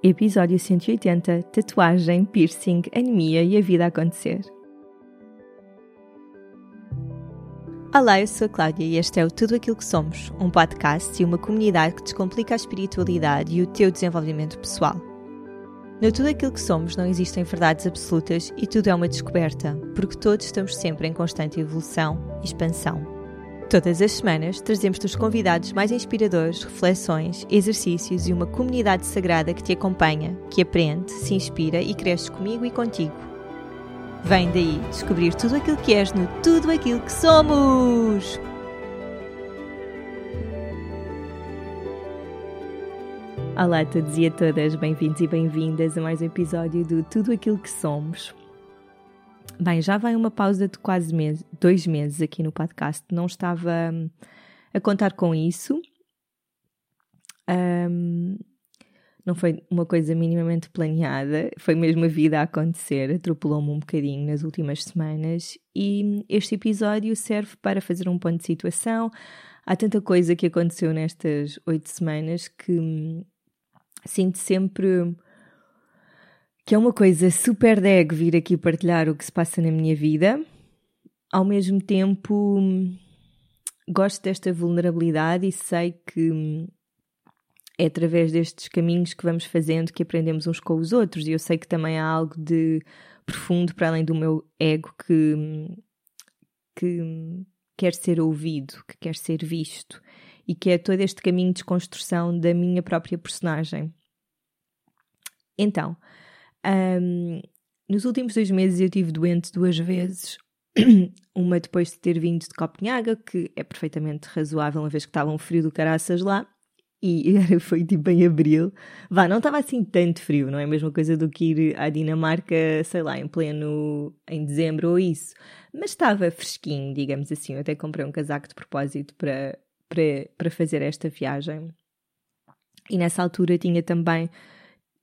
Episódio 180 Tatuagem, piercing, anemia e a vida a acontecer. Olá, eu sou a Cláudia e este é o Tudo Aquilo que Somos, um podcast e uma comunidade que descomplica a espiritualidade e o teu desenvolvimento pessoal. No Tudo Aquilo que Somos não existem verdades absolutas e tudo é uma descoberta, porque todos estamos sempre em constante evolução e expansão. Todas as semanas trazemos-te os convidados mais inspiradores, reflexões, exercícios e uma comunidade sagrada que te acompanha, que aprende, se inspira e cresce comigo e contigo. Vem daí descobrir tudo aquilo que és no Tudo Aquilo que Somos! Olá a todos e a todas, bem-vindos e bem-vindas a mais um episódio do Tudo Aquilo que Somos. Bem, já vai uma pausa de quase mês, dois meses aqui no podcast. Não estava hum, a contar com isso. Um, não foi uma coisa minimamente planeada, foi mesmo a vida a acontecer, atropelou-me um bocadinho nas últimas semanas e este episódio serve para fazer um ponto de situação. Há tanta coisa que aconteceu nestas oito semanas que hum, sinto sempre que é uma coisa super deg vir aqui partilhar o que se passa na minha vida. Ao mesmo tempo, gosto desta vulnerabilidade e sei que é através destes caminhos que vamos fazendo que aprendemos uns com os outros. E eu sei que também há algo de profundo para além do meu ego que, que quer ser ouvido, que quer ser visto e que é todo este caminho de desconstrução da minha própria personagem. Então, um, nos últimos dois meses eu tive doente duas vezes. Uma depois de ter vindo de Copenhaga, que é perfeitamente razoável, uma vez que estava um frio do caraças lá, e foi tipo em abril. Vá, não estava assim tanto frio, não é a mesma coisa do que ir à Dinamarca, sei lá, em pleno em dezembro ou isso. Mas estava fresquinho, digamos assim. Eu até comprei um casaco de propósito para, para, para fazer esta viagem. E nessa altura tinha também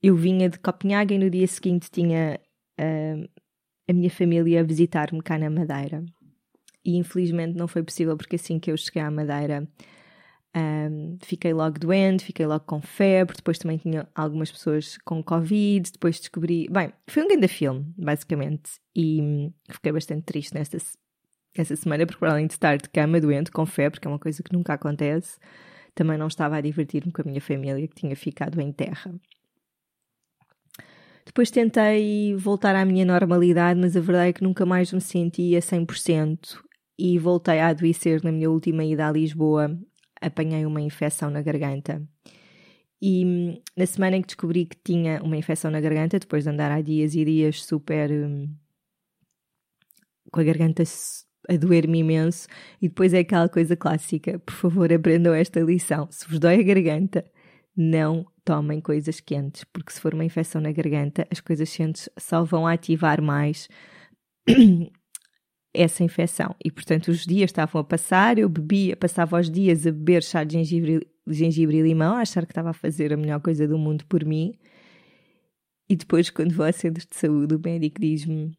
eu vinha de Copenhague e no dia seguinte tinha uh, a minha família a visitar-me cá na Madeira. E infelizmente não foi possível porque assim que eu cheguei à Madeira um, fiquei logo doente, fiquei logo com febre, depois também tinha algumas pessoas com Covid, depois descobri. Bem, foi um grande filme, basicamente, e fiquei bastante triste nesta, semana, porque para além de estar de cama doente, com febre, que é uma coisa que nunca acontece, também não estava a divertir-me com a minha família que tinha ficado em terra. Depois tentei voltar à minha normalidade, mas a verdade é que nunca mais me sentia 100% e voltei a adoecer na minha última ida a Lisboa. Apanhei uma infecção na garganta. E hum, na semana em que descobri que tinha uma infecção na garganta, depois de andar há dias e dias super. Hum, com a garganta a doer-me imenso, e depois é aquela coisa clássica: por favor, aprendam esta lição. Se vos dói a garganta, não tomem coisas quentes, porque se for uma infecção na garganta, as coisas quentes só vão ativar mais essa infecção. E portanto, os dias estavam a passar, eu bebia, passava os dias a beber chá de gengibre, gengibre e limão, a achar que estava a fazer a melhor coisa do mundo por mim. E depois, quando vou a centros de saúde, o médico diz-me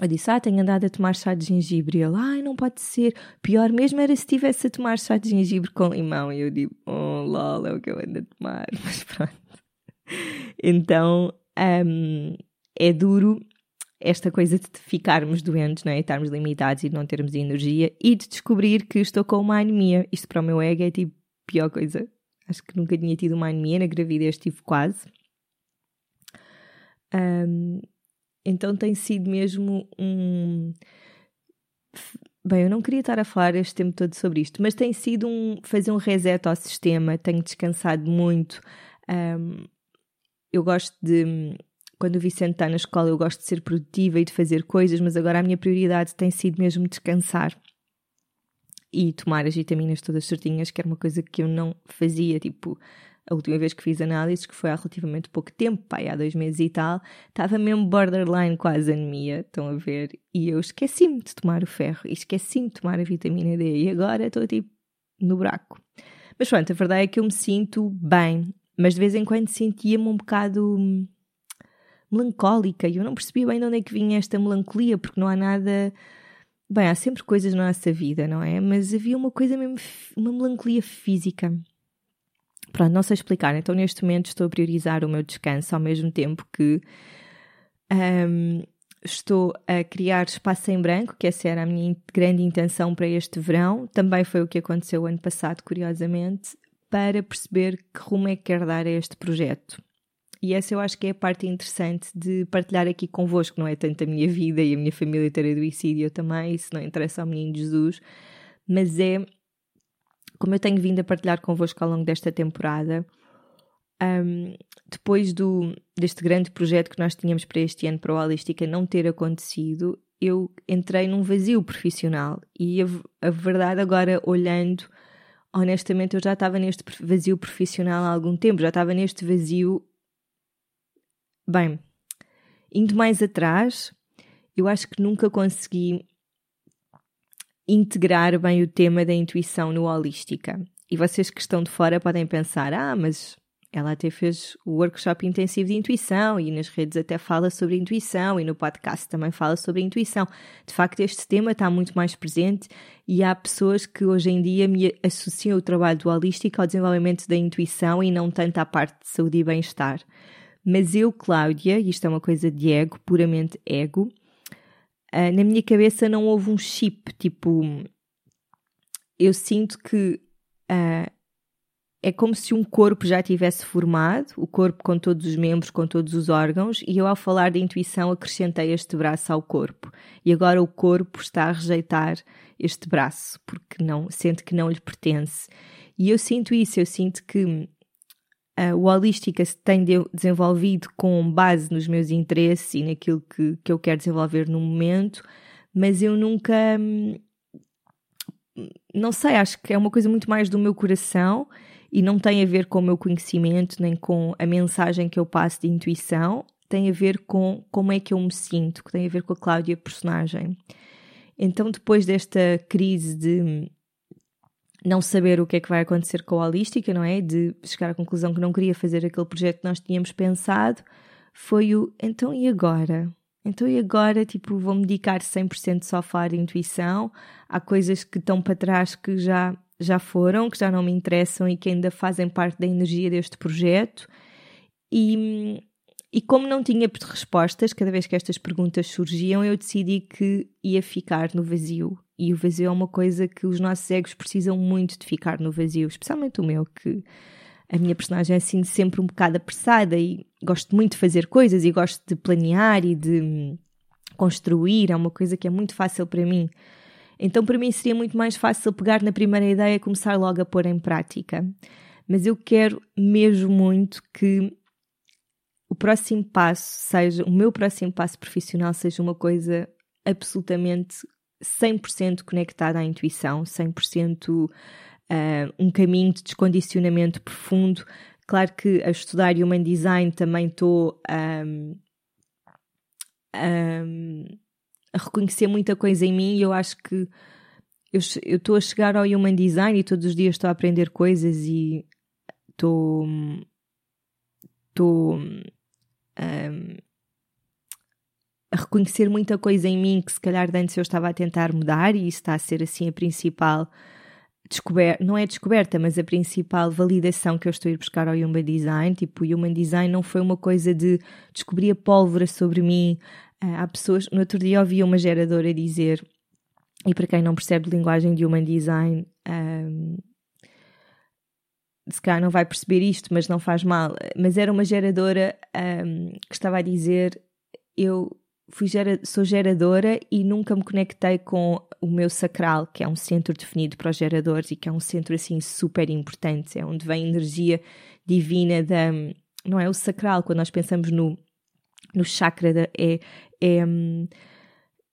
eu disse, ah, tenho andado a tomar chá de gengibre. E ele, ai, não pode ser. Pior mesmo era se estivesse a tomar chá de gengibre com limão. E eu digo, oh, lol, é o que eu ando a tomar. Mas pronto. Então, um, é duro esta coisa de ficarmos doentes, não é? estarmos limitados e não termos energia e de descobrir que estou com uma anemia. Isto para o meu ego é tipo pior coisa. Acho que nunca tinha tido uma anemia, na gravidez tive quase. Um, então tem sido mesmo um. Bem, eu não queria estar a falar este tempo todo sobre isto, mas tem sido um fazer um reset ao sistema. Tenho descansado muito. Um, eu gosto de. Quando o Vicente está na escola, eu gosto de ser produtiva e de fazer coisas, mas agora a minha prioridade tem sido mesmo descansar e tomar as vitaminas todas certinhas, que era uma coisa que eu não fazia. Tipo, a última vez que fiz análises, que foi há relativamente pouco tempo, pai, há dois meses e tal, estava mesmo borderline quase anemia, estão a ver? E eu esqueci-me de tomar o ferro e esqueci-me de tomar a vitamina D e agora estou tipo no buraco. Mas pronto, a verdade é que eu me sinto bem, mas de vez em quando sentia-me um bocado melancólica e eu não percebia bem de onde é que vinha esta melancolia, porque não há nada. Bem, há sempre coisas na nossa vida, não é? Mas havia uma coisa mesmo, uma melancolia física Pronto, não sei explicar. Então, neste momento, estou a priorizar o meu descanso ao mesmo tempo que um, estou a criar espaço em branco, que essa era a minha grande intenção para este verão. Também foi o que aconteceu ano passado, curiosamente, para perceber que rumo é que quero dar a este projeto. E essa eu acho que é a parte interessante de partilhar aqui convosco, não é tanto a minha vida e a minha família ter adoecido também, isso não interessa ao menino Jesus, mas é como eu tenho vindo a partilhar convosco ao longo desta temporada, um, depois do, deste grande projeto que nós tínhamos para este ano para o Holística não ter acontecido, eu entrei num vazio profissional. E a, a verdade agora olhando honestamente eu já estava neste vazio profissional há algum tempo, já estava neste vazio bem, indo mais atrás eu acho que nunca consegui integrar bem o tema da intuição no Holística. E vocês que estão de fora podem pensar: ah, mas ela até fez o workshop intensivo de intuição e nas redes até fala sobre intuição e no podcast também fala sobre intuição. De facto, este tema está muito mais presente e há pessoas que hoje em dia me associam o trabalho do holístico ao desenvolvimento da intuição e não tanto à parte de saúde e bem-estar. Mas eu, Cláudia, e isto é uma coisa de ego, puramente ego, uh, na minha cabeça não houve um chip, tipo, eu sinto que uh, é como se um corpo já tivesse formado, o corpo com todos os membros, com todos os órgãos, e eu, ao falar de intuição, acrescentei este braço ao corpo. E agora o corpo está a rejeitar este braço, porque não sente que não lhe pertence. E eu sinto isso, eu sinto que uh, o Holística se tem de, desenvolvido com base nos meus interesses e naquilo que, que eu quero desenvolver no momento, mas eu nunca. Hum, não sei, acho que é uma coisa muito mais do meu coração e não tem a ver com o meu conhecimento nem com a mensagem que eu passo de intuição, tem a ver com como é que eu me sinto, que tem a ver com a Cláudia personagem. Então, depois desta crise de não saber o que é que vai acontecer com a holística, não é? De chegar à conclusão que não queria fazer aquele projeto que nós tínhamos pensado, foi o então e agora? Então e agora, tipo, vou-me dedicar 100% só a falar de intuição. Há coisas que estão para trás que já já foram, que já não me interessam e que ainda fazem parte da energia deste projeto. E, e como não tinha respostas, cada vez que estas perguntas surgiam, eu decidi que ia ficar no vazio. E o vazio é uma coisa que os nossos egos precisam muito de ficar no vazio, especialmente o meu, que a minha personagem é assim sempre um bocado apressada e gosto muito de fazer coisas e gosto de planear e de construir, é uma coisa que é muito fácil para mim. Então, para mim, seria muito mais fácil pegar na primeira ideia e começar logo a pôr em prática. Mas eu quero mesmo muito que o próximo passo seja, o meu próximo passo profissional seja uma coisa absolutamente 100% conectada à intuição, 100% uh, ah, um caminho de descondicionamento profundo. Claro que a estudar Human Design também estou um, um, a reconhecer muita coisa em mim e eu acho que eu estou a chegar ao Human Design e todos os dias estou a aprender coisas e estou. estou. Um, a reconhecer muita coisa em mim que se calhar antes eu estava a tentar mudar e isso está a ser assim a principal descoberta, não é descoberta, mas a principal validação que eu estou a ir buscar ao Human Design. Tipo, o Human Design não foi uma coisa de descobrir a pólvora sobre mim, ah, há pessoas. No outro dia ouvi uma geradora dizer, e para quem não percebe linguagem de human design, um, se calhar não vai perceber isto, mas não faz mal. Mas era uma geradora um, que estava a dizer: Eu fui gera, sou geradora e nunca me conectei com o meu sacral, que é um centro definido para os geradores e que é um centro assim super importante, é onde vem energia divina da. Não é o sacral, quando nós pensamos no, no chakra, da, é, é,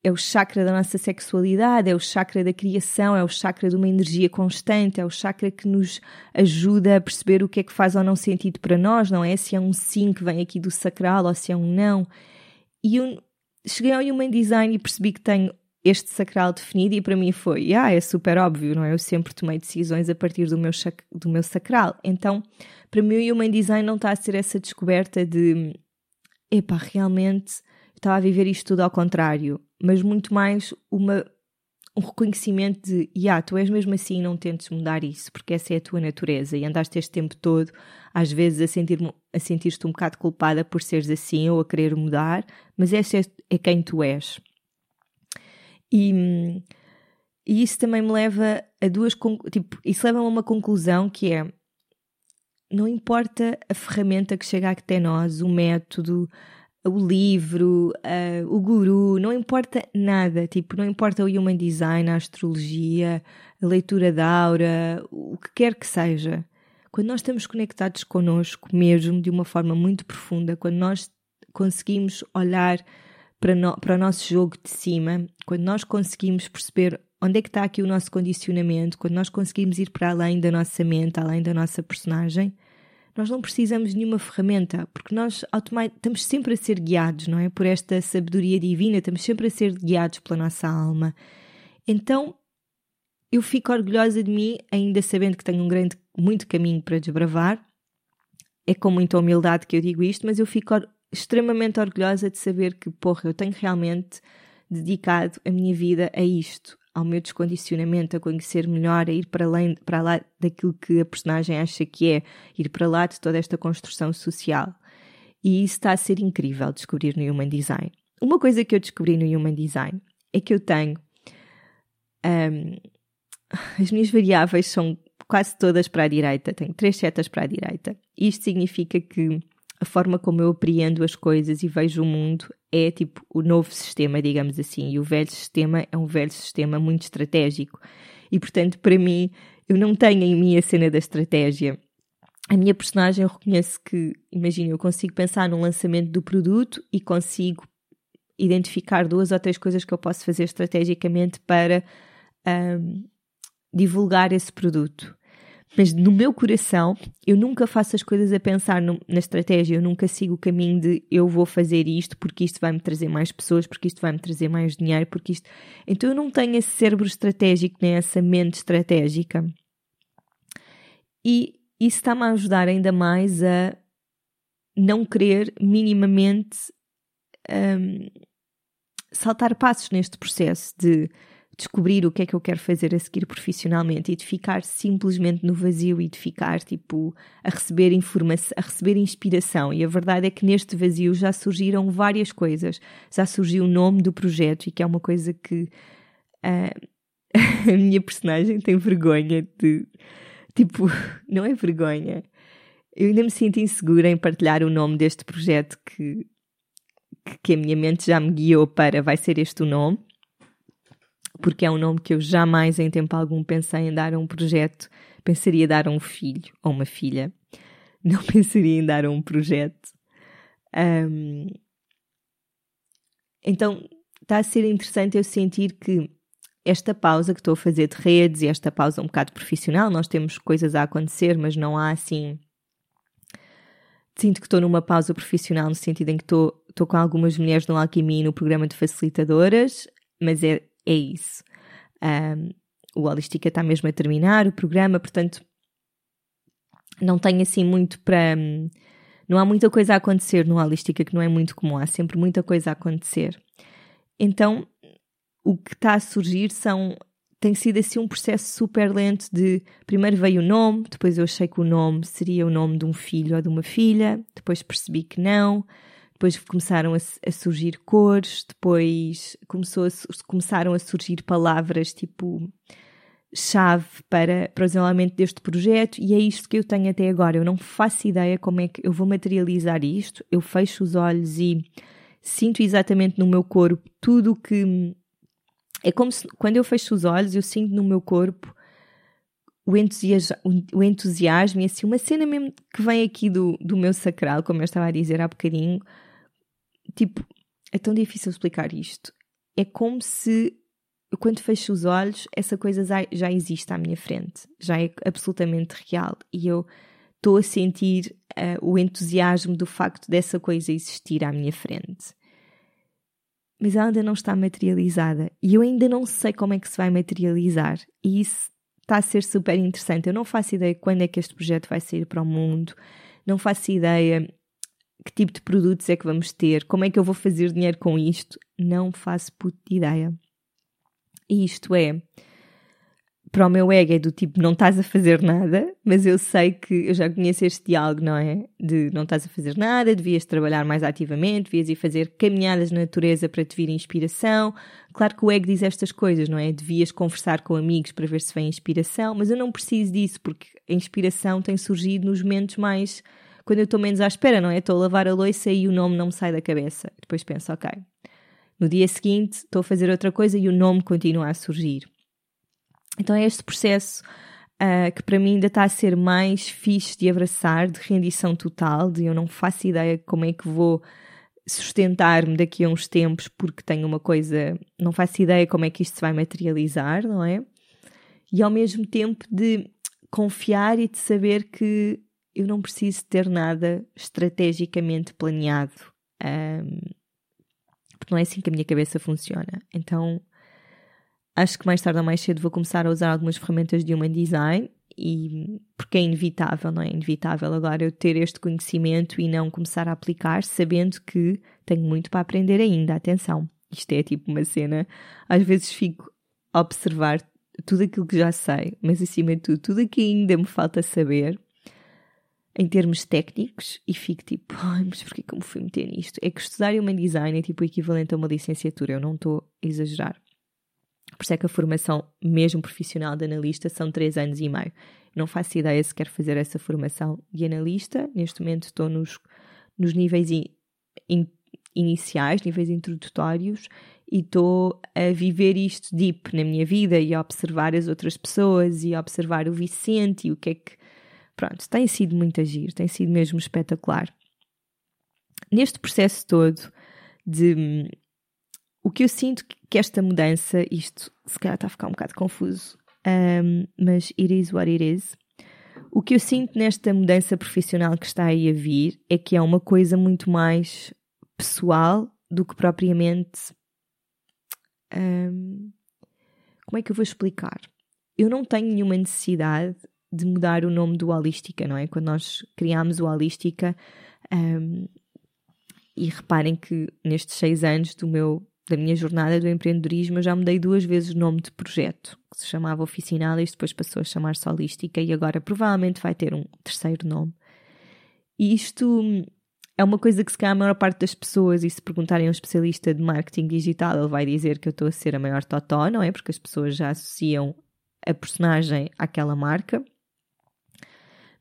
é o chakra da nossa sexualidade, é o chakra da criação, é o chakra de uma energia constante, é o chakra que nos ajuda a perceber o que é que faz ou não sentido para nós, não é? Se é um sim que vem aqui do sacral ou se é um não. E cheguei ao Human Design e percebi que tenho este sacral definido e para mim foi, ah, é super óbvio, não é? Eu sempre tomei decisões a partir do meu, do meu sacral. Então, para mim o Human Design não está a ser essa descoberta de, epá, realmente estava a viver isto tudo ao contrário, mas muito mais uma, um reconhecimento de, yeah, tu és mesmo assim não tentes mudar isso, porque essa é a tua natureza e andaste este tempo todo, às vezes, a sentir-te a sentir um bocado culpada por seres assim ou a querer mudar, mas essa é, é quem tu és. E, e isso também me leva a duas, tipo, isso leva a uma conclusão que é, não importa a ferramenta que chega até nós, o método, o livro, uh, o guru, não importa nada, tipo, não importa o human design, a astrologia, a leitura da aura, o que quer que seja. Quando nós estamos conectados connosco mesmo de uma forma muito profunda, quando nós conseguimos olhar para, no, para o nosso jogo de cima, quando nós conseguimos perceber onde é que está aqui o nosso condicionamento, quando nós conseguimos ir para além da nossa mente, além da nossa personagem, nós não precisamos de nenhuma ferramenta, porque nós estamos sempre a ser guiados, não é? Por esta sabedoria divina, estamos sempre a ser guiados pela nossa alma. Então, eu fico orgulhosa de mim, ainda sabendo que tenho um grande, muito caminho para desbravar. É com muita humildade que eu digo isto, mas eu fico extremamente orgulhosa de saber que, porra, eu tenho realmente dedicado a minha vida a isto, ao meu descondicionamento, a conhecer melhor, a ir para, além, para lá daquilo que a personagem acha que é, ir para lá de toda esta construção social. E isso está a ser incrível descobrir no Human Design. Uma coisa que eu descobri no Human Design é que eu tenho. Um, as minhas variáveis são quase todas para a direita, tenho três setas para a direita. Isto significa que a forma como eu apreendo as coisas e vejo o mundo é tipo o novo sistema, digamos assim, e o velho sistema é um velho sistema muito estratégico. E portanto, para mim, eu não tenho em mim a cena da estratégia. A minha personagem, eu reconheço que, imagina, eu consigo pensar no lançamento do produto e consigo identificar duas ou três coisas que eu posso fazer estrategicamente para um, divulgar esse produto. Mas no meu coração, eu nunca faço as coisas a pensar no, na estratégia, eu nunca sigo o caminho de eu vou fazer isto porque isto vai-me trazer mais pessoas, porque isto vai-me trazer mais dinheiro, porque isto. Então eu não tenho esse cérebro estratégico nem essa mente estratégica. E isso está-me a ajudar ainda mais a não querer minimamente um, saltar passos neste processo de descobrir o que é que eu quero fazer a seguir profissionalmente e de ficar simplesmente no vazio e de ficar tipo a receber informação, a receber inspiração. E a verdade é que neste vazio já surgiram várias coisas. Já surgiu o nome do projeto e que é uma coisa que uh, a minha personagem tem vergonha de tipo, não é vergonha. Eu ainda me sinto insegura em partilhar o nome deste projeto que, que a minha mente já me guiou para vai ser este o nome porque é um nome que eu jamais em tempo algum pensei em dar a um projeto. Pensaria dar a um filho ou uma filha. Não pensaria em dar a um projeto. Um, então está a ser interessante eu sentir que esta pausa que estou a fazer de redes e esta pausa um bocado profissional, nós temos coisas a acontecer, mas não há assim. Sinto que estou numa pausa profissional no sentido em que estou, estou com algumas mulheres no Alquimia no programa de facilitadoras, mas é é isso. Um, o Holística está mesmo a terminar o programa, portanto, não tenho assim muito para. Não há muita coisa a acontecer no Holística, que não é muito comum, há sempre muita coisa a acontecer. Então, o que está a surgir são. Tem sido assim um processo super lento de. Primeiro veio o nome, depois eu achei que o nome seria o nome de um filho ou de uma filha, depois percebi que não depois começaram a, a surgir cores, depois começou a, começaram a surgir palavras tipo chave para, para o desenvolvimento deste projeto e é isto que eu tenho até agora. Eu não faço ideia como é que eu vou materializar isto. Eu fecho os olhos e sinto exatamente no meu corpo tudo o que. É como se quando eu fecho os olhos, eu sinto no meu corpo o, entusiasmo, o entusiasmo e assim, uma cena mesmo que vem aqui do, do meu sacral, como eu estava a dizer há bocadinho, Tipo, é tão difícil explicar isto. É como se, quando fecho os olhos, essa coisa já, existe à minha frente, já é absolutamente real e eu estou a sentir uh, o entusiasmo do facto dessa coisa existir à minha frente. Mas ela ainda não está materializada e eu ainda não sei como é que se vai materializar, e isso está a ser super interessante. Eu não faço ideia quando é que este projeto vai sair para o mundo, não faço ideia que tipo de produtos é que vamos ter, como é que eu vou fazer dinheiro com isto, não faço puta ideia. E isto é, para o meu ego é do tipo, não estás a fazer nada, mas eu sei que eu já conheço este diálogo, não é? De não estás a fazer nada, devias trabalhar mais ativamente, devias ir fazer caminhadas na natureza para te vir inspiração. Claro que o ego diz estas coisas, não é? Devias conversar com amigos para ver se vem inspiração, mas eu não preciso disso, porque a inspiração tem surgido nos momentos mais. quando eu estou menos à espera, não é? Estou a lavar a louça e o nome não me sai da cabeça. Depois penso, ok. No dia seguinte estou a fazer outra coisa e o nome continua a surgir. Então é este processo uh, que para mim ainda está a ser mais fixe de abraçar, de rendição total, de eu não faço ideia como é que vou sustentar-me daqui a uns tempos porque tenho uma coisa, não faço ideia como é que isto se vai materializar, não é? E ao mesmo tempo de confiar e de saber que eu não preciso ter nada estrategicamente planeado. Um, porque não é assim que a minha cabeça funciona. Então acho que mais tarde ou mais cedo vou começar a usar algumas ferramentas de Human Design e porque é inevitável, não é? Inevitável agora eu ter este conhecimento e não começar a aplicar, sabendo que tenho muito para aprender ainda. Atenção, isto é tipo uma cena. Às vezes fico a observar tudo aquilo que já sei, mas acima de tudo, tudo aquilo que ainda me falta saber em termos técnicos e fico tipo, ai, mas porquê que eu me fui meter nisto? É que estudar Human Design é tipo o equivalente a uma licenciatura, eu não estou a exagerar. Por isso é que a formação, mesmo profissional de analista, são três anos e meio. Não faço ideia se quero fazer essa formação de analista. Neste momento estou nos, nos níveis in, in, iniciais, níveis introdutórios, e estou a viver isto deep na minha vida e a observar as outras pessoas e a observar o Vicente e o que é que. Pronto, tem sido muito agir, tem sido mesmo espetacular. Neste processo todo de o que eu sinto que esta mudança, isto se calhar está a ficar um bocado confuso, um, mas it is what it is. O que eu sinto nesta mudança profissional que está aí a vir é que é uma coisa muito mais pessoal do que propriamente. Um, como é que eu vou explicar? Eu não tenho nenhuma necessidade de mudar o nome do Holística, não é? Quando nós criámos o Holística, um, e reparem que nestes seis anos do meu da minha jornada do empreendedorismo, eu já mudei duas vezes o nome de projeto, que se chamava Oficinal e depois passou a chamar-se Holística e agora provavelmente vai ter um terceiro nome. E isto é uma coisa que se calhar a maior parte das pessoas, e se perguntarem a um especialista de marketing digital, ele vai dizer que eu estou a ser a maior totó, não é? Porque as pessoas já associam a personagem àquela marca.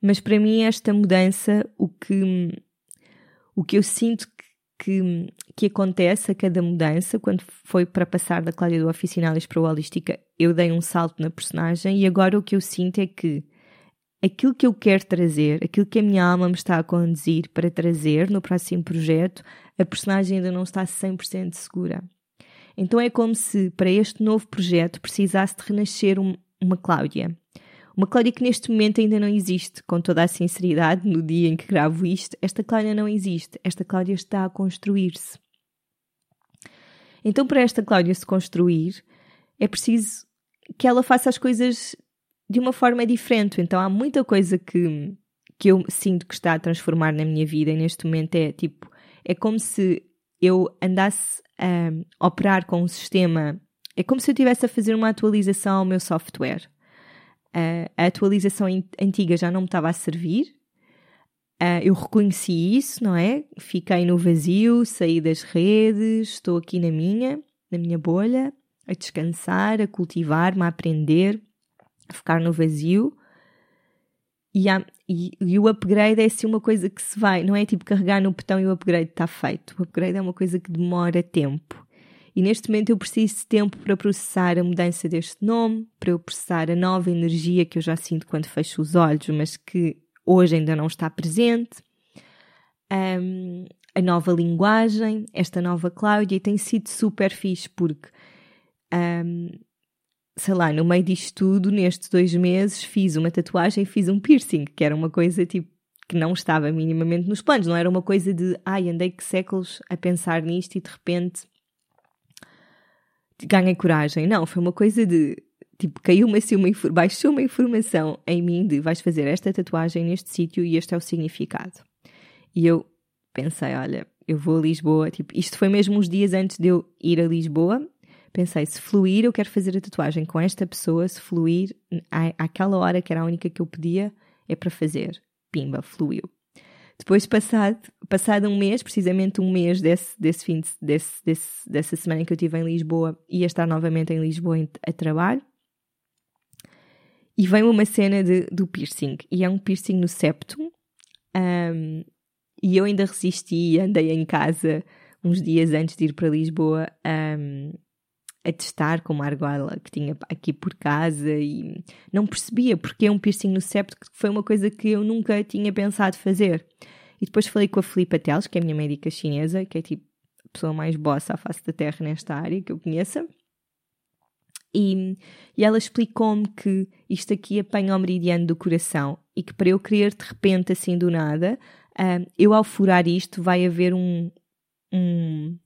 Mas para mim esta mudança, o que, o que eu sinto que, que acontece a cada mudança, quando foi para passar da Cláudia do Oficinalis para o Holística, eu dei um salto na personagem e agora o que eu sinto é que aquilo que eu quero trazer, aquilo que a minha alma me está a conduzir para trazer no próximo projeto, a personagem ainda não está 100% segura. Então é como se para este novo projeto precisasse de renascer um, uma Cláudia. Uma Cláudia que neste momento ainda não existe, com toda a sinceridade, no dia em que gravo isto, esta Cláudia não existe, esta Cláudia está a construir-se. Então, para esta Cláudia se construir, é preciso que ela faça as coisas de uma forma diferente. Então, há muita coisa que, que eu sinto que está a transformar na minha vida e neste momento é tipo, é como se eu andasse a operar com um sistema, é como se eu estivesse a fazer uma atualização ao meu software a atualização antiga já não me estava a servir. Uh, eu reconheci isso, não é? Fiquei no vazio, saí das redes, estou aqui na minha, na minha bolha, a descansar, a cultivar-me, a aprender, a ficar no vazio. E, há, e, e, o upgrade é assim uma coisa que se vai, não é tipo carregar no botão e o upgrade está feito. O upgrade é uma coisa que demora tempo. E neste momento eu preciso de tempo para processar a mudança deste nome, para eu processar a nova energia que eu já sinto quando fecho os olhos, mas que hoje ainda não está presente. Um, a nova linguagem, esta nova Cláudia, e tem sido super fixe porque, um, sei lá, no meio disto tudo, nestes dois meses, fiz uma tatuagem e fiz um piercing, que era uma coisa tipo que não estava minimamente nos planos, não era uma coisa de ai, andei que séculos a pensar nisto e de repente ganhei coragem. Não, foi uma coisa de tipo, caiu-me assim uma baixou uma informação em mim de vais fazer esta tatuagem neste sítio e este é o significado. E eu pensei, olha, eu vou a Lisboa, tipo, isto foi mesmo uns dias antes de eu ir a Lisboa Pensei, se fluir, eu quero fazer a tatuagem com esta pessoa, se fluir, àquela hora que era a única que eu podia, é para fazer. Pimba, fluiu. Depois, passado, passado um mês, precisamente um mês desse, desse fim de, desse, desse, dessa semana em que eu estive em Lisboa, ia estar novamente em Lisboa a trabalho. E vem uma cena de, do piercing. E é um piercing no septo. Um, e eu ainda resisti, andei em casa uns dias antes de ir para Lisboa um, a testar com uma argola que tinha aqui por casa e não percebia porque um piercing no septo, que foi uma coisa que eu nunca tinha pensado fazer. E depois falei com a Filipa Teles, que é a minha médica chinesa, que é tipo a pessoa mais bossa à face da terra nesta área que eu conheça. E, e ela explicou-me que isto aqui apanha o meridiano do coração e que para eu querer de repente, assim do nada, uh, eu ao furar isto vai haver um, um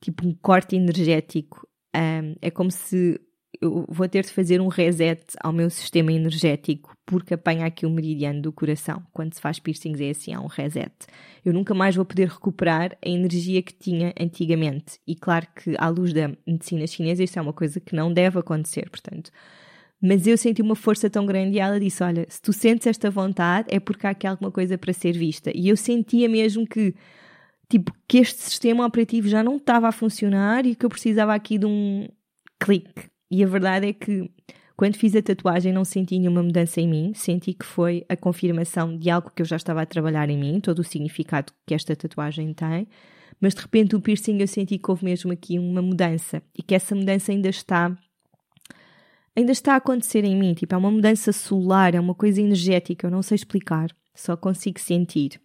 tipo um corte energético. Um, é como se eu vou ter de fazer um reset ao meu sistema energético porque apanha aqui o meridiano do coração. Quando se faz piercings é assim, há um reset. Eu nunca mais vou poder recuperar a energia que tinha antigamente. E claro que à luz da medicina chinesa isso é uma coisa que não deve acontecer, portanto. Mas eu senti uma força tão grande e ela disse: Olha, se tu sentes esta vontade é porque há aqui alguma coisa para ser vista. E eu sentia mesmo que, tipo, que este sistema operativo já não estava a funcionar e que eu precisava aqui de um clique. E a verdade é que quando fiz a tatuagem não senti nenhuma mudança em mim, senti que foi a confirmação de algo que eu já estava a trabalhar em mim, todo o significado que esta tatuagem tem, mas de repente o piercing eu senti que houve mesmo aqui uma mudança e que essa mudança ainda está ainda está a acontecer em mim, tipo, é uma mudança solar, é uma coisa energética, eu não sei explicar, só consigo sentir.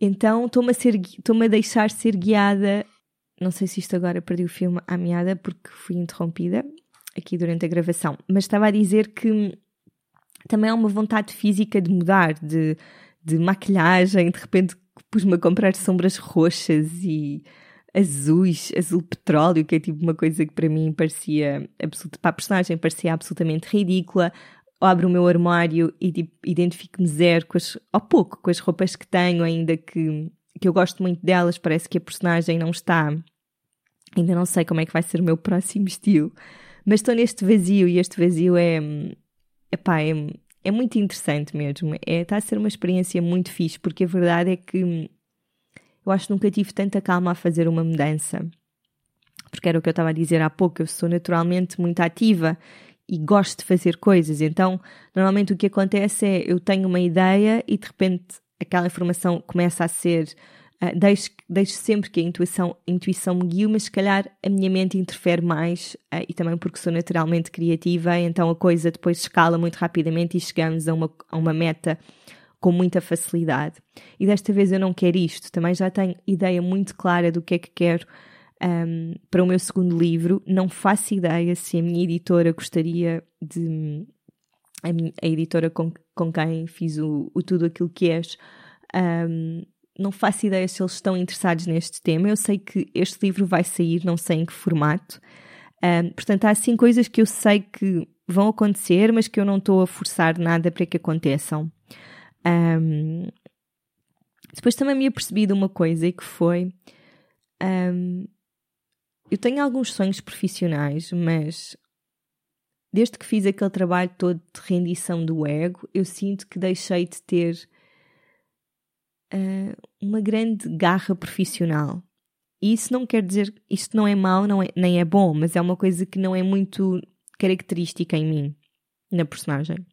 Então estou-me a, a deixar ser guiada. Não sei se isto agora perdi o filme à meada porque fui interrompida aqui durante a gravação, mas estava a dizer que também há uma vontade física de mudar, de, de maquilhagem, de repente pus-me a comprar sombras roxas e azuis, azul petróleo, que é tipo uma coisa que para mim parecia, para a personagem parecia absolutamente ridícula. Abro o meu armário e tipo, identifico-me zero com as, ou pouco com as roupas que tenho, ainda que que eu gosto muito delas, parece que a personagem não está. Ainda não sei como é que vai ser o meu próximo estilo, mas estou neste vazio e este vazio é. Epá, é, é muito interessante mesmo. É, está a ser uma experiência muito fixe, porque a verdade é que eu acho que nunca tive tanta calma a fazer uma mudança. Porque era o que eu estava a dizer há pouco, eu sou naturalmente muito ativa e gosto de fazer coisas. Então, normalmente o que acontece é eu tenho uma ideia e de repente aquela informação começa a ser. Uh, deixo, deixo sempre que a intuição, a intuição me guie, mas se calhar a minha mente interfere mais uh, e também porque sou naturalmente criativa, então a coisa depois escala muito rapidamente e chegamos a uma, a uma meta com muita facilidade. E desta vez eu não quero isto, também já tenho ideia muito clara do que é que quero um, para o meu segundo livro. Não faço ideia se a minha editora gostaria de a, minha, a editora com, com quem fiz o, o Tudo Aquilo Que És, um, não faço ideia se eles estão interessados neste tema. Eu sei que este livro vai sair, não sei em que formato. Um, portanto, há assim coisas que eu sei que vão acontecer, mas que eu não estou a forçar nada para que aconteçam. Um, depois também me apercebi uma coisa e que foi. Um, eu tenho alguns sonhos profissionais, mas desde que fiz aquele trabalho todo de rendição do ego, eu sinto que deixei de ter uh, uma grande garra profissional. E isso não quer dizer, isto não é mau, não é, nem é bom, mas é uma coisa que não é muito característica em mim, na personagem.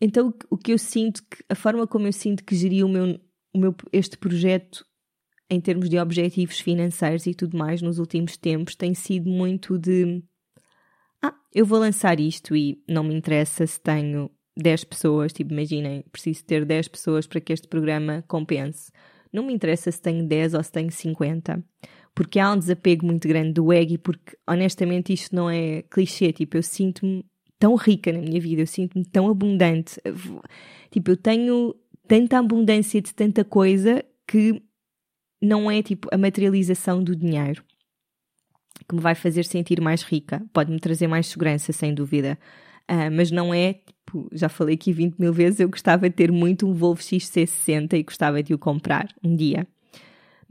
Então, o que eu sinto, que, a forma como eu sinto que geri o meu, o meu, este projeto em termos de objetivos financeiros e tudo mais nos últimos tempos tem sido muito de ah, eu vou lançar isto e não me interessa se tenho 10 pessoas, tipo, imaginem, preciso ter 10 pessoas para que este programa compense. Não me interessa se tenho 10 ou se tenho 50, porque há um desapego muito grande do ego e porque, honestamente, isto não é clichê, tipo, eu sinto-me tão rica na minha vida, eu sinto-me tão abundante. Tipo, eu tenho tanta abundância de tanta coisa que não é, tipo, a materialização do dinheiro que me vai fazer sentir mais rica, pode-me trazer mais segurança, sem dúvida. Uh, mas não é, tipo, já falei aqui 20 mil vezes, eu gostava de ter muito um Volvo XC60 e gostava de o comprar um dia.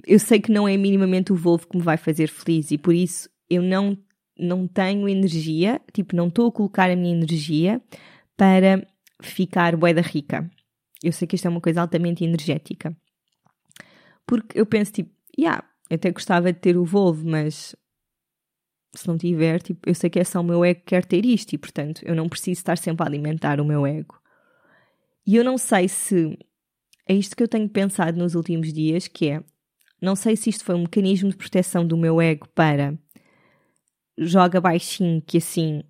Eu sei que não é minimamente o Volvo que me vai fazer feliz e por isso eu não, não tenho energia, tipo, não estou a colocar a minha energia para ficar boeda rica. Eu sei que isto é uma coisa altamente energética. Porque eu penso, tipo, yeah, eu até gostava de ter o Volvo, mas se não tiver, tipo, eu sei que é só o meu ego que quer ter isto e, portanto, eu não preciso estar sempre a alimentar o meu ego. E eu não sei se é isto que eu tenho pensado nos últimos dias, que é, não sei se isto foi um mecanismo de proteção do meu ego para joga baixinho, que assim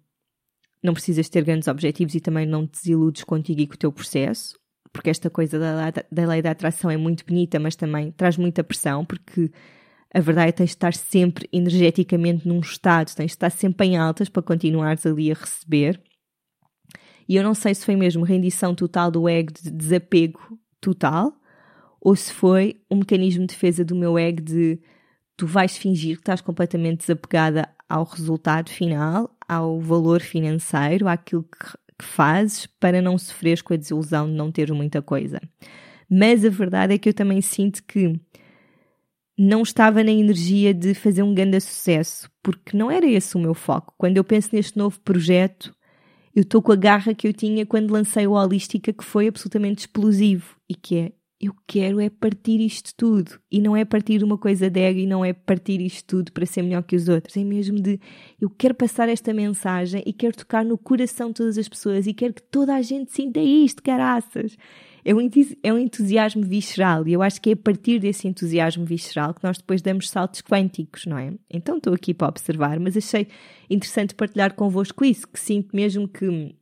não precisas ter grandes objetivos e também não te desiludes contigo e com o teu processo, porque esta coisa da, da lei da atração é muito bonita, mas também traz muita pressão, porque a verdade é que tens de estar sempre energeticamente num estado, tens de estar sempre em altas para continuares ali a receber. E eu não sei se foi mesmo rendição total do ego de desapego total, ou se foi um mecanismo de defesa do meu ego de tu vais fingir que estás completamente desapegada ao resultado final, ao valor financeiro, àquilo que, que fazes para não sofreres com a desilusão de não ter muita coisa. Mas a verdade é que eu também sinto que não estava na energia de fazer um grande sucesso, porque não era esse o meu foco. Quando eu penso neste novo projeto, eu estou com a garra que eu tinha quando lancei o Holística, que foi absolutamente explosivo e que é eu quero é partir isto tudo. E não é partir uma coisa de ego e não é partir isto tudo para ser melhor que os outros. É mesmo de eu quero passar esta mensagem e quero tocar no coração de todas as pessoas e quero que toda a gente sinta isto, caraças. É um, é um entusiasmo visceral e eu acho que é a partir desse entusiasmo visceral que nós depois damos saltos quânticos, não é? Então estou aqui para observar, mas achei interessante partilhar convosco isso, que sinto mesmo que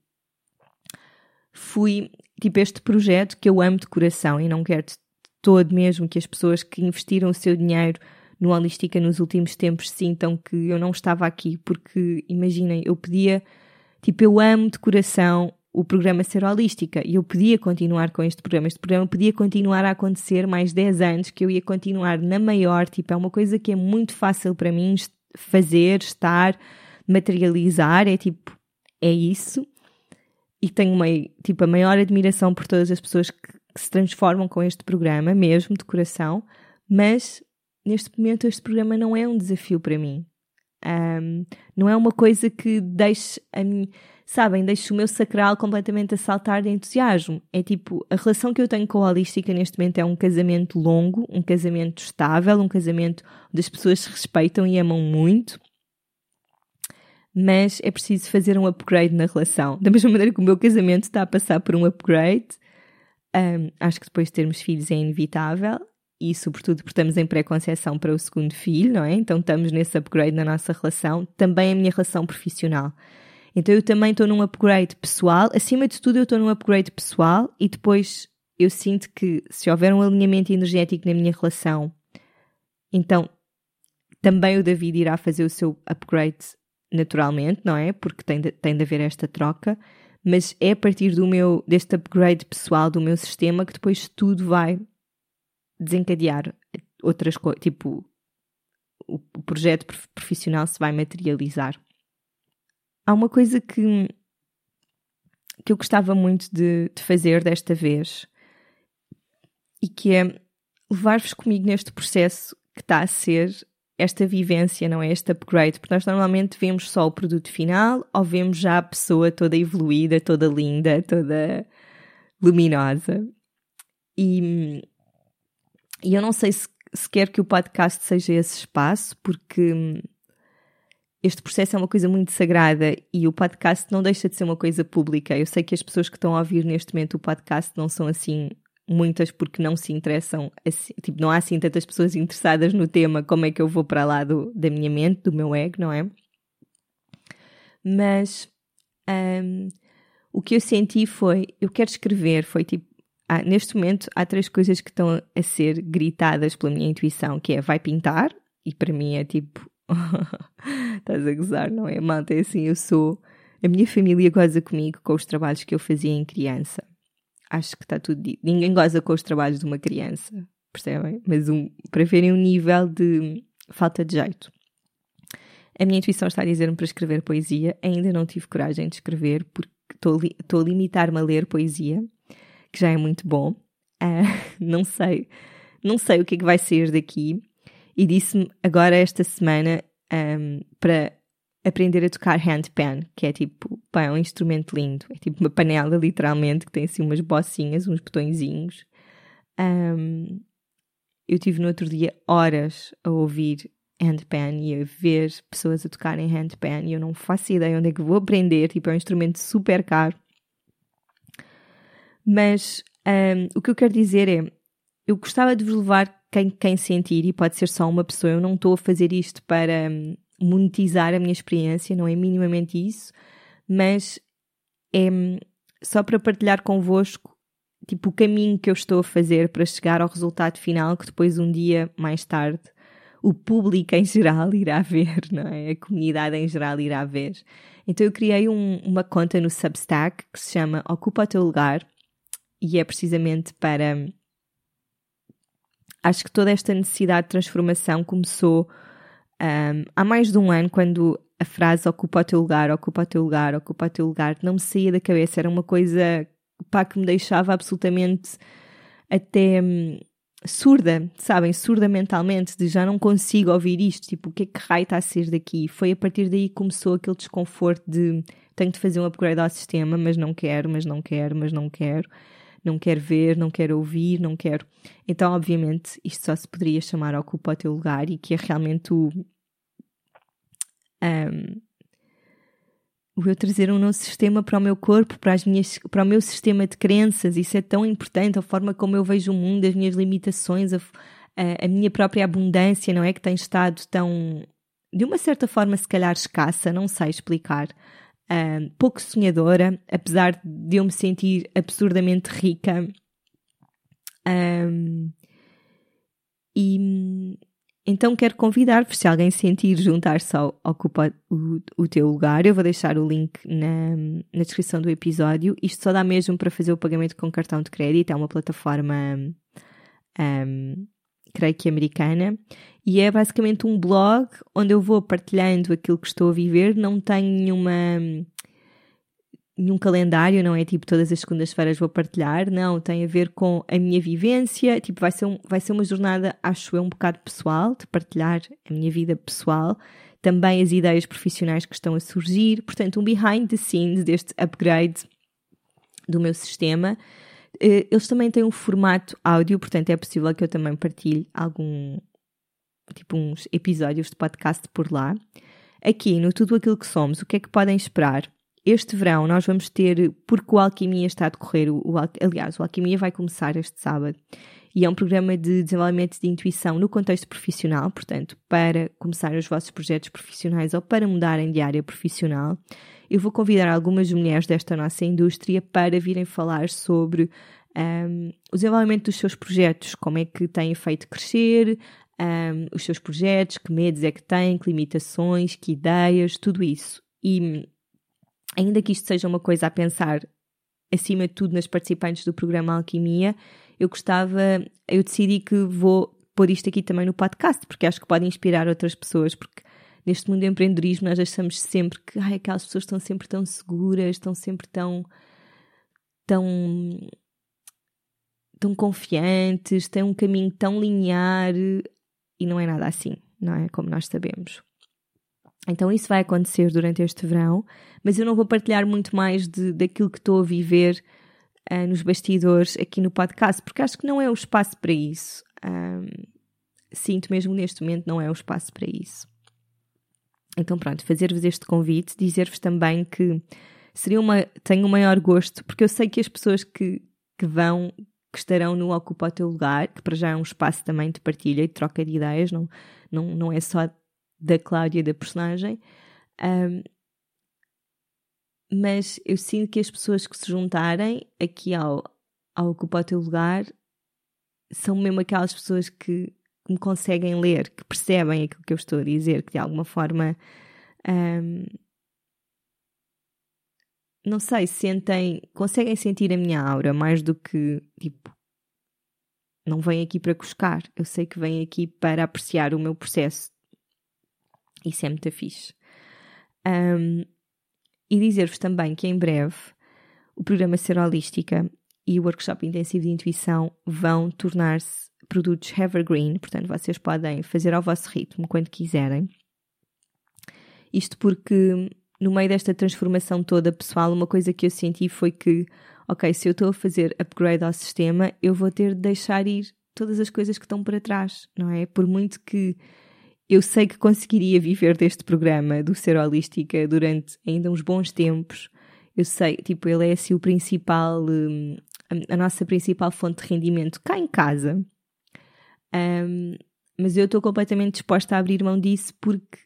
fui, tipo, este projeto que eu amo de coração e não quero de todo mesmo que as pessoas que investiram o seu dinheiro no Holística nos últimos tempos sintam que eu não estava aqui, porque imaginem, eu podia, tipo, eu amo de coração o programa Ser Holística e eu podia continuar com este programa. Este programa podia continuar a acontecer mais 10 anos, que eu ia continuar na maior, tipo, é uma coisa que é muito fácil para mim fazer, estar, materializar, é tipo, é isso e tenho uma, tipo, a maior admiração por todas as pessoas que, que, se transformam com este programa, mesmo de coração, mas neste momento este programa não é um desafio para mim. Um, não é uma coisa que deixe a mim, sabem, deixe o meu sacral completamente a saltar de entusiasmo. É tipo, a relação que eu tenho com a holística neste momento é um casamento longo, um casamento estável, um casamento onde as pessoas se respeitam e amam muito mas é preciso fazer um upgrade na relação. Da mesma maneira que o meu casamento está a passar por um upgrade, um, acho que depois de termos filhos é inevitável, e sobretudo porque estamos em pré-conceição para o segundo filho, não é? Então estamos nesse upgrade na nossa relação, também a minha relação profissional. Então eu também estou num upgrade pessoal, acima de tudo eu estou num upgrade pessoal e depois eu sinto que se houver um alinhamento energético na minha relação, então também o David irá fazer o seu upgrade naturalmente, não é? Porque tem de, tem de haver esta troca, mas é a partir do meu, deste upgrade pessoal do meu sistema que depois tudo vai desencadear outras coisas, tipo, o, o projeto profissional se vai materializar. Há uma coisa que, que eu gostava muito de, de fazer desta vez e que é levar-vos comigo neste processo que está a ser esta vivência, não é? Este upgrade, porque nós normalmente vemos só o produto final ou vemos já a pessoa toda evoluída, toda linda, toda luminosa. E, e eu não sei se, se quer que o podcast seja esse espaço, porque este processo é uma coisa muito sagrada e o podcast não deixa de ser uma coisa pública. Eu sei que as pessoas que estão a ouvir neste momento o podcast não são assim muitas porque não se interessam, assim, tipo, não há assim tantas pessoas interessadas no tema, como é que eu vou para lá do, da minha mente, do meu ego, não é? Mas um, o que eu senti foi, eu quero escrever, foi tipo, ah, neste momento há três coisas que estão a ser gritadas pela minha intuição, que é vai pintar, e para mim é tipo, estás a gozar, não é? Malta, é assim, eu sou, a minha família goza comigo com os trabalhos que eu fazia em criança acho que está tudo dito. Ninguém goza com os trabalhos de uma criança, percebem? Mas um, para verem um nível de falta de jeito. A minha intuição está a dizer-me para escrever poesia. Ainda não tive coragem de escrever porque estou, a limitar-me a ler poesia, que já é muito bom. Uh, não sei, não sei o que é que vai sair daqui. E disse-me agora esta semana um, para aprender a tocar handpan, que é tipo, pá, é um instrumento lindo. É tipo uma panela, literalmente, que tem assim umas bocinhas, uns botõezinhos. Um, eu tive no outro dia horas a ouvir handpan e a ver pessoas a tocarem handpan e eu não faço ideia onde é que vou aprender, tipo, é um instrumento super caro. Mas um, o que eu quero dizer é, eu gostava de vos levar quem, quem sentir, e pode ser só uma pessoa, eu não estou a fazer isto para monetizar a minha experiência, não é minimamente isso, mas é hum, só para partilhar convosco tipo o caminho que eu estou a fazer para chegar ao resultado final que depois um dia mais tarde o público em geral irá ver, não é? A comunidade em geral irá ver. Então eu criei um, uma conta no Substack que se chama Ocupa o teu lugar e é precisamente para acho que toda esta necessidade de transformação começou um, há mais de um ano, quando a frase ocupa o teu lugar, ocupa o teu lugar, ocupa o teu lugar, não me saía da cabeça. Era uma coisa pá, que me deixava absolutamente até hum, surda, sabem? Surda mentalmente, de já não consigo ouvir isto. Tipo, o que é que raio está a ser daqui? Foi a partir daí que começou aquele desconforto de tenho de fazer um upgrade ao sistema, mas não quero, mas não quero, mas não quero não quero ver, não quero ouvir, não quero. Então, obviamente, isto só se poderia chamar Ocupa o teu lugar e que é realmente o. Um, o eu trazer um novo sistema para o meu corpo, para, as minhas, para o meu sistema de crenças, isso é tão importante, a forma como eu vejo o mundo, as minhas limitações, a, a, a minha própria abundância, não é? Que tem estado tão, de uma certa forma, se calhar escassa, não sei explicar um, pouco sonhadora, apesar de eu me sentir absurdamente rica. Um, e então quero convidar-vos, se alguém sentir juntar-se ao Ocupa o, o teu lugar, eu vou deixar o link na, na descrição do episódio. Isto só dá mesmo para fazer o pagamento com cartão de crédito, é uma plataforma um, creio que americana, e é basicamente um blog onde eu vou partilhando aquilo que estou a viver, não tenho nenhuma nenhum calendário, não é? Tipo todas as segundas-feiras vou partilhar, não, tem a ver com a minha vivência, tipo vai ser, um, vai ser uma jornada, acho eu, um bocado pessoal, de partilhar a minha vida pessoal, também as ideias profissionais que estão a surgir, portanto um behind the scenes deste upgrade do meu sistema, eh, eles também têm um formato áudio, portanto é possível que eu também partilhe algum, tipo uns episódios de podcast por lá. Aqui no Tudo Aquilo que Somos, o que é que podem esperar? Este verão nós vamos ter, porque o Alquimia está a decorrer, o, o, aliás, o Alquimia vai começar este sábado e é um programa de desenvolvimento de intuição no contexto profissional, portanto, para começar os vossos projetos profissionais ou para mudarem de área profissional. Eu vou convidar algumas mulheres desta nossa indústria para virem falar sobre um, o desenvolvimento dos seus projetos, como é que têm feito crescer, um, os seus projetos, que medos é que têm, que limitações, que ideias, tudo isso. E ainda que isto seja uma coisa a pensar acima de tudo nas participantes do programa Alquimia, eu gostava, eu decidi que vou pôr isto aqui também no podcast, porque acho que pode inspirar outras pessoas, porque neste mundo do empreendedorismo nós achamos sempre que ai, aquelas pessoas estão sempre tão seguras, estão sempre tão tão tão confiantes, têm um caminho tão linear e não é nada assim, não é? Como nós sabemos. Então isso vai acontecer durante este verão, mas eu não vou partilhar muito mais de, daquilo que estou a viver uh, nos bastidores aqui no podcast, porque acho que não é o espaço para isso. Um, sinto mesmo neste momento não é o espaço para isso. Então pronto, fazer-vos este convite, dizer-vos também que seria uma, tenho o um maior gosto, porque eu sei que as pessoas que, que vão, que estarão no Ocupa o Teu Lugar, que para já é um espaço também de partilha e de troca de ideias, não, não, não é só da Cláudia, da personagem. Um, mas eu sinto que as pessoas que se juntarem aqui ao, ao ocupar o teu lugar são mesmo aquelas pessoas que, que, me conseguem ler, que percebem aquilo que eu estou a dizer, que de alguma forma um, não sei, sentem, conseguem sentir a minha aura mais do que tipo não vem aqui para cuscar, eu sei que vem aqui para apreciar o meu processo isso é muito fixe. Um, e dizer-vos também que em breve o programa Ser Holística e o workshop intensivo de intuição vão tornar-se produtos evergreen, portanto vocês podem fazer ao vosso ritmo quando quiserem. Isto porque no meio desta transformação toda pessoal, uma coisa que eu senti foi que, ok, se eu estou a fazer upgrade ao sistema, eu vou ter de deixar ir todas as coisas que estão para trás, não é? Por muito que eu sei que conseguiria viver deste programa do Ser Holística durante ainda uns bons tempos. Eu sei, tipo, ele é assim o principal, hum, a nossa principal fonte de rendimento cá em casa. Um, mas eu estou completamente disposta a abrir mão disso porque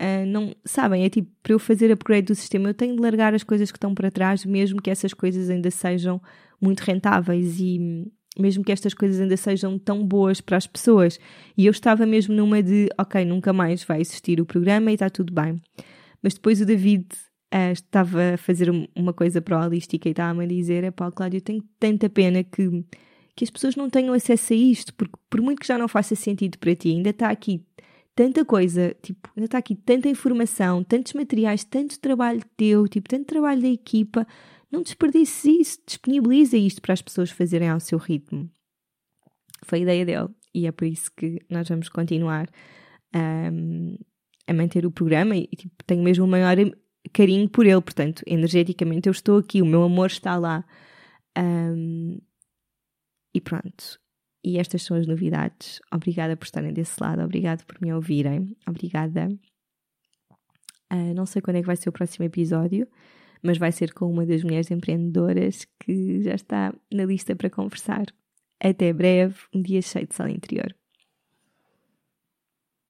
uh, não sabem, é tipo para eu fazer upgrade do sistema eu tenho de largar as coisas que estão para trás, mesmo que essas coisas ainda sejam muito rentáveis e mesmo que estas coisas ainda sejam tão boas para as pessoas. E eu estava mesmo numa de, ok, nunca mais vai existir o programa e está tudo bem. Mas depois o David uh, estava a fazer uma coisa para a holística e estava-me a dizer, é pá, Cláudio, eu tenho tanta pena que, que as pessoas não tenham acesso a isto, porque por muito que já não faça sentido para ti, ainda está aqui tanta coisa, tipo, ainda está aqui tanta informação, tantos materiais, tanto trabalho teu, tipo, tanto trabalho da equipa, não desperdices isso, disponibiliza isto para as pessoas fazerem ao seu ritmo. Foi a ideia dele e é por isso que nós vamos continuar um, a manter o programa e tipo, tenho mesmo o maior carinho por ele, portanto, energeticamente eu estou aqui, o meu amor está lá. Um, e pronto. E estas são as novidades. Obrigada por estarem desse lado, obrigada por me ouvirem, obrigada. Uh, não sei quando é que vai ser o próximo episódio mas vai ser com uma das mulheres empreendedoras que já está na lista para conversar. Até breve, um dia cheio de sol interior.